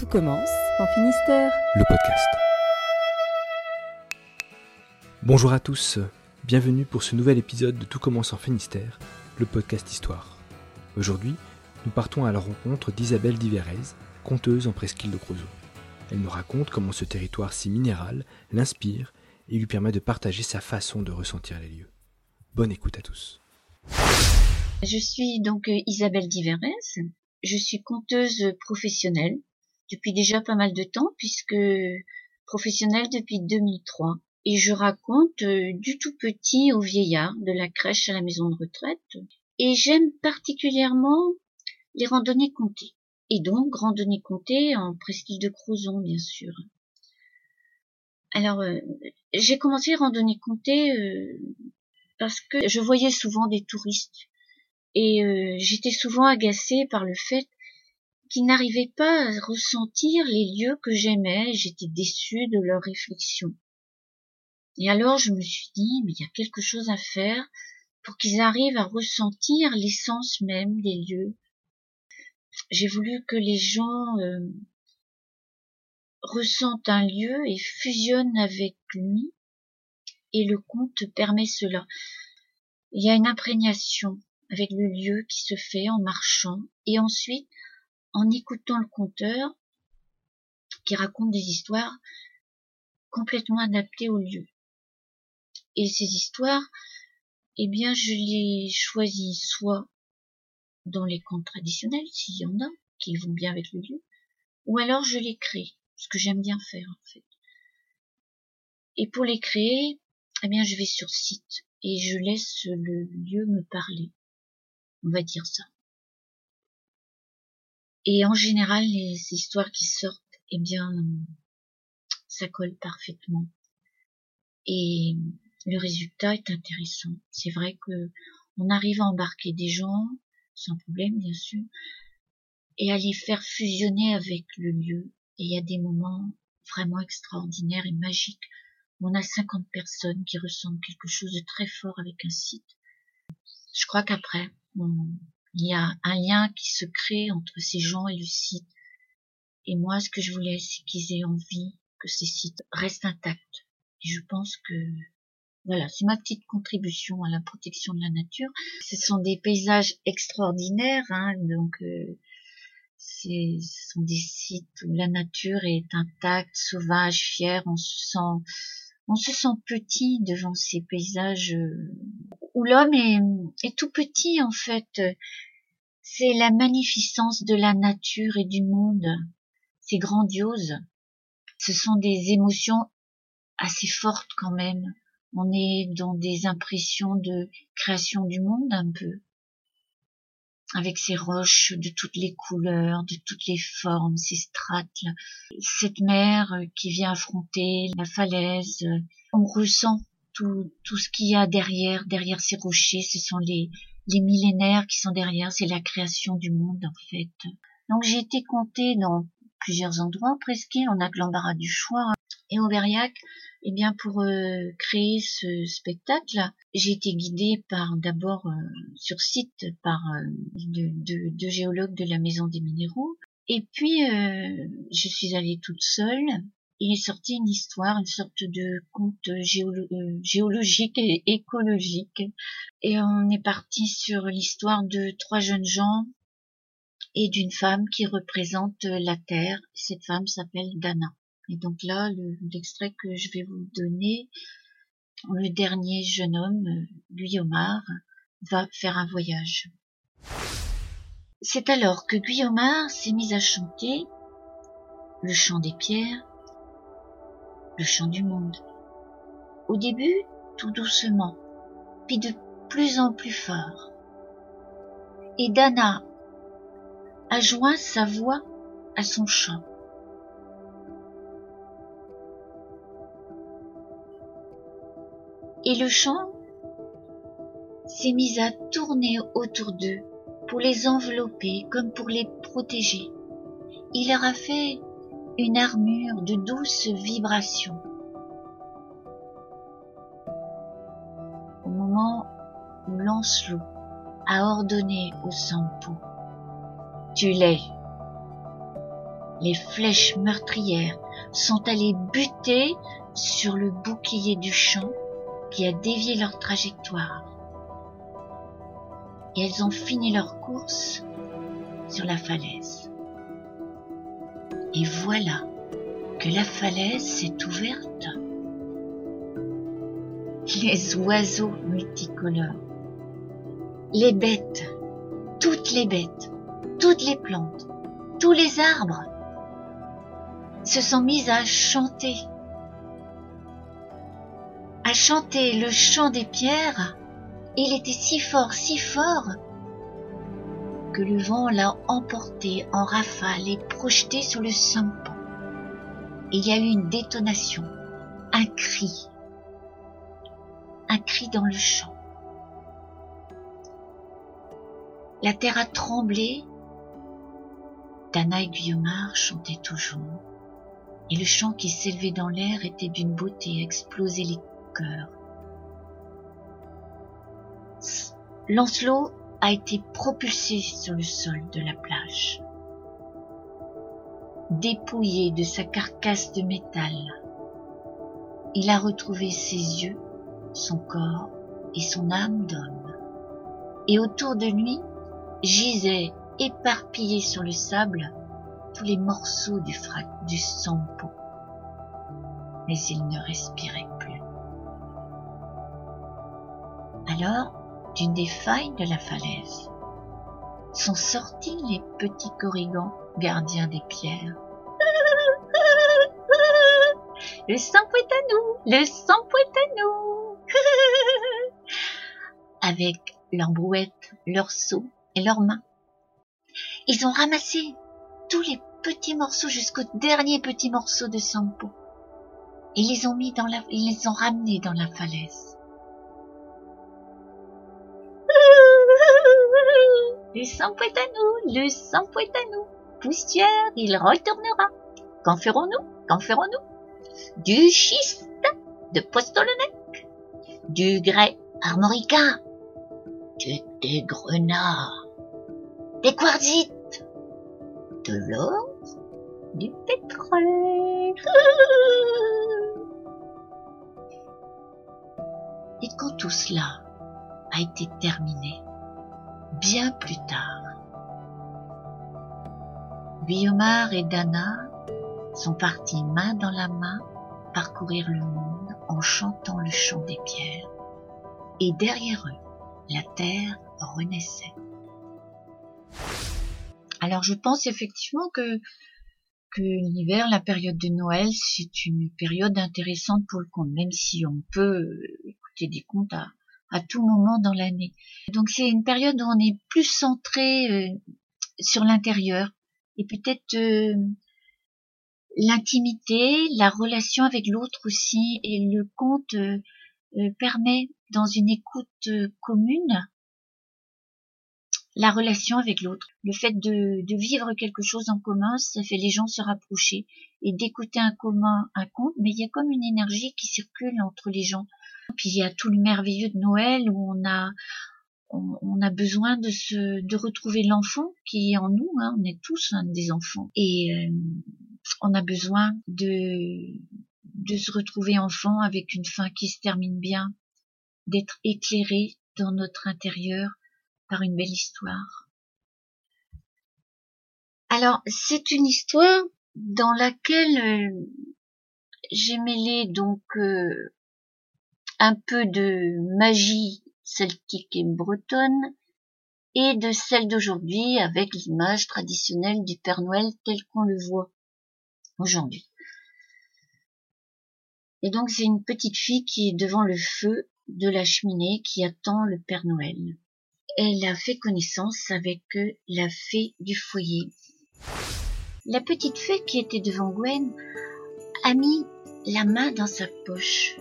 Tout commence en Finistère. le podcast. Bonjour à tous, bienvenue pour ce nouvel épisode de Tout commence en Finistère, le podcast Histoire. Aujourd'hui, nous partons à la rencontre d'Isabelle Diverez, conteuse en presqu'île de Crozon. Elle nous raconte comment ce territoire si minéral l'inspire et lui permet de partager sa façon de ressentir les lieux. Bonne écoute à tous. Je suis donc euh, Isabelle Diverez. Je suis conteuse professionnelle depuis déjà pas mal de temps puisque professionnelle depuis 2003. Et je raconte euh, du tout petit au vieillard, de la crèche à la maison de retraite. Et j'aime particulièrement les randonnées comptées. Et donc randonnées comptées en presqu'île de Crozon, bien sûr. Alors, euh, j'ai commencé randonnée comptée euh, parce que je voyais souvent des touristes et j'étais souvent agacée par le fait qu'ils n'arrivaient pas à ressentir les lieux que j'aimais, j'étais déçue de leurs réflexions. Et alors je me suis dit, mais il y a quelque chose à faire pour qu'ils arrivent à ressentir l'essence même des lieux. J'ai voulu que les gens euh, ressentent un lieu et fusionnent avec lui, et le conte permet cela. Il y a une imprégnation avec le lieu qui se fait en marchant et ensuite en écoutant le conteur qui raconte des histoires complètement adaptées au lieu. Et ces histoires, eh bien, je les choisis soit dans les contes traditionnels, s'il y en a, qui vont bien avec le lieu, ou alors je les crée, ce que j'aime bien faire, en fait. Et pour les créer, eh bien, je vais sur site et je laisse le lieu me parler on va dire ça. Et en général, les histoires qui sortent, eh bien, ça colle parfaitement. Et le résultat est intéressant. C'est vrai que on arrive à embarquer des gens, sans problème bien sûr, et à les faire fusionner avec le lieu. Et il y a des moments vraiment extraordinaires et magiques. On a 50 personnes qui ressentent quelque chose de très fort avec un site. Je crois qu'après, il y a un lien qui se crée entre ces gens et le site. Et moi, ce que je voulais, c'est qu'ils aient envie que ces sites restent intacts. Et je pense que voilà, c'est ma petite contribution à la protection de la nature. Ce sont des paysages extraordinaires, hein, donc euh, ce sont des sites où la nature est intacte, sauvage, fière. On se sent, on se sent petit devant ces paysages euh, où l'homme est, tout petit en fait. C'est la magnificence de la nature et du monde. C'est grandiose. Ce sont des émotions assez fortes quand même. On est dans des impressions de création du monde un peu. Avec ces roches de toutes les couleurs, de toutes les formes, ces strates, cette mer qui vient affronter la falaise. On ressent tout, tout ce qu'il y a derrière, derrière ces rochers, ce sont les, les millénaires qui sont derrière, c'est la création du monde en fait. Donc j'ai été comptée dans plusieurs endroits presque, on a que l'embarras du choix. Et Auberiac, eh bien pour euh, créer ce spectacle, j'ai été guidée par d'abord euh, sur site par euh, deux, de, géologues de la Maison des Minéraux, et puis je suis allée toute seule il est sorti une histoire, une sorte de conte géologique et écologique. Et on est parti sur l'histoire de trois jeunes gens et d'une femme qui représente la Terre. Cette femme s'appelle Dana. Et donc là, l'extrait que je vais vous donner, le dernier jeune homme, Guillaumard, va faire un voyage. C'est alors que Guillaumard s'est mis à chanter le chant des pierres le chant du monde. Au début, tout doucement, puis de plus en plus fort. Et Dana a joint sa voix à son chant. Et le chant s'est mis à tourner autour d'eux pour les envelopper comme pour les protéger. Il leur a fait une armure de douces vibrations. Au moment où Lancelot a ordonné au Sampo Tu l'es. les flèches meurtrières sont allées buter sur le bouclier du champ qui a dévié leur trajectoire. Et elles ont fini leur course sur la falaise. Et voilà que la falaise s'est ouverte. Les oiseaux multicolores, les bêtes, toutes les bêtes, toutes les plantes, tous les arbres se sont mis à chanter. À chanter le chant des pierres. Il était si fort, si fort, que le vent l'a emporté en rafale et projeté sur le sampan. Il y a eu une détonation, un cri, un cri dans le champ. La terre a tremblé. Dana et Guillaumard chantaient toujours et le chant qui s'élevait dans l'air était d'une beauté à exploser les Lancelot a été propulsé sur le sol de la plage. Dépouillé de sa carcasse de métal, il a retrouvé ses yeux, son corps et son âme d'homme. Et autour de lui gisaient, éparpillés sur le sable, tous les morceaux du, frac, du sampo. Mais il ne respirait Alors, d'une des failles de la falaise, sont sortis les petits corrigans gardiens des pierres. Le sampo est à nous, le sampo est à nous. Avec leurs brouettes, leurs seaux et leurs mains. Ils ont ramassé tous les petits morceaux jusqu'au dernier petit morceau de sampo. Ils les ont mis dans ils les ont ramenés dans la falaise. Le sampo est à nous, le sampo est à nous. Poussière, il retournera. Qu'en ferons-nous Qu'en ferons-nous? Du schiste de Postolonek, du grès armoricain, des grenats, des quartzites, de l'or, du pétrole. Et quand tout cela a été terminé, bien plus tard, Guillaumard et Dana sont partis main dans la main parcourir le monde en chantant le chant des pierres. Et derrière eux, la terre renaissait. Alors je pense effectivement que que l'hiver, la période de Noël, c'est une période intéressante pour le conte, même si on peut écouter des contes à, à tout moment dans l'année. Donc c'est une période où on est plus centré euh, sur l'intérieur et peut-être euh, l'intimité, la relation avec l'autre aussi, et le conte euh, permet dans une écoute commune la relation avec l'autre. Le fait de, de, vivre quelque chose en commun, ça fait les gens se rapprocher et d'écouter un commun, un conte, mais il y a comme une énergie qui circule entre les gens. Puis il y a tout le merveilleux de Noël où on a on, a besoin de se de retrouver l'enfant qui est en nous. Hein. on est tous des enfants et euh, on a besoin de de se retrouver enfant avec une fin qui se termine bien, d'être éclairé dans notre intérieur par une belle histoire. Alors, c'est une histoire dans laquelle euh, j'ai mêlé donc euh, un peu de magie celtique et bretonne et de celle d'aujourd'hui avec l'image traditionnelle du Père Noël tel qu'on le voit aujourd'hui. Et donc c'est une petite fille qui est devant le feu de la cheminée qui attend le Père Noël elle a fait connaissance avec la fée du foyer. La petite fée qui était devant Gwen a mis la main dans sa poche,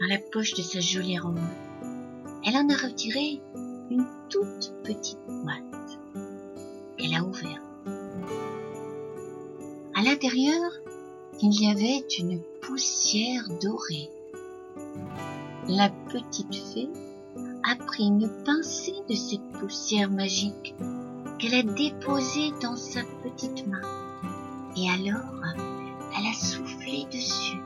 dans la poche de sa jolie robe. Elle en a retiré une toute petite boîte qu'elle a ouverte. À l'intérieur, il y avait une poussière dorée. La petite fée a pris une pincée de cette poussière magique qu'elle a déposée dans sa petite main. Et alors, elle a soufflé dessus.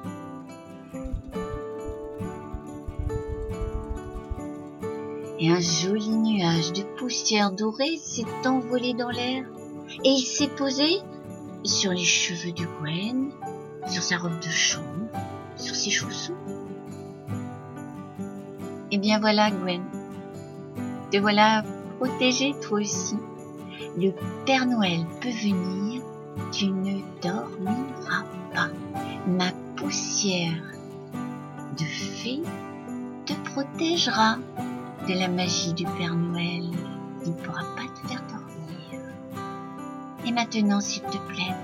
Et un joli nuage de poussière dorée s'est envolé dans l'air et il s'est posé sur les cheveux de Gwen, sur sa robe de chambre, sur ses chaussons. Et bien voilà, Gwen. Te voilà protégée toi aussi. Le Père Noël peut venir, tu ne dormiras pas. Ma poussière de fée te protégera de la magie du Père Noël. Il ne pourra pas te faire dormir. Et maintenant, s'il te plaît,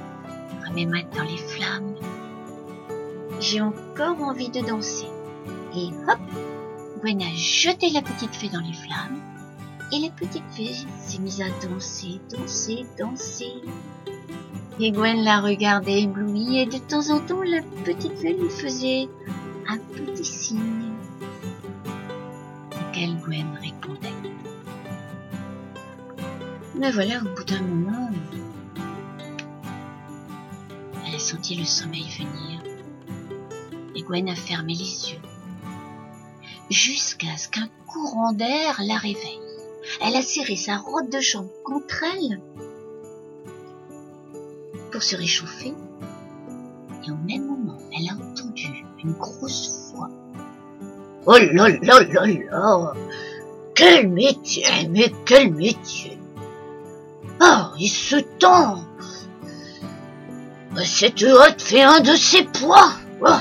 remets-moi dans les flammes. J'ai encore envie de danser. Et hop, Gwen a jeté la petite fée dans les flammes. Et la petite fée s'est mise à danser, danser, danser. Et Gwen la regardait éblouie et de temps en temps la petite fée lui faisait un petit signe. Gwen répondait. Mais voilà, au bout d'un moment, elle a senti le sommeil venir. Et Gwen a fermé les yeux. Jusqu'à ce qu'un courant d'air la réveille. Elle a serré sa robe de chambre contre elle pour se réchauffer. Et au même moment, elle a entendu une grosse voix Oh là là là là Quel métier, mais quel métier Oh, il se tend Cette hotte fait un de ses poids oh.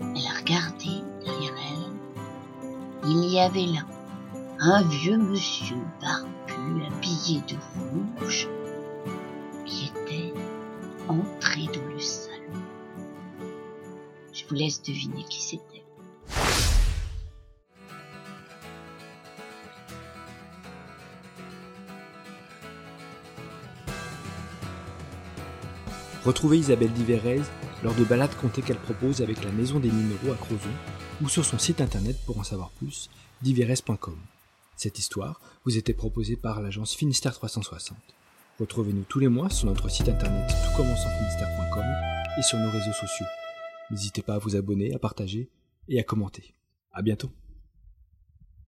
Elle a regardé derrière elle. Il y avait là un vieux monsieur barbu habillé de rouge qui était entré dans le salon. Je vous laisse deviner qui c'était. Retrouvez Isabelle Divérez lors de balades comptées qu'elle propose avec la Maison des Numéros à Crozon ou sur son site internet pour en savoir plus, diverez.com. Cette histoire vous était proposée par l'agence Finistère 360. Retrouvez-nous tous les mois sur notre site internet toutcommenceenfinistère.com et sur nos réseaux sociaux. N'hésitez pas à vous abonner, à partager et à commenter. À bientôt.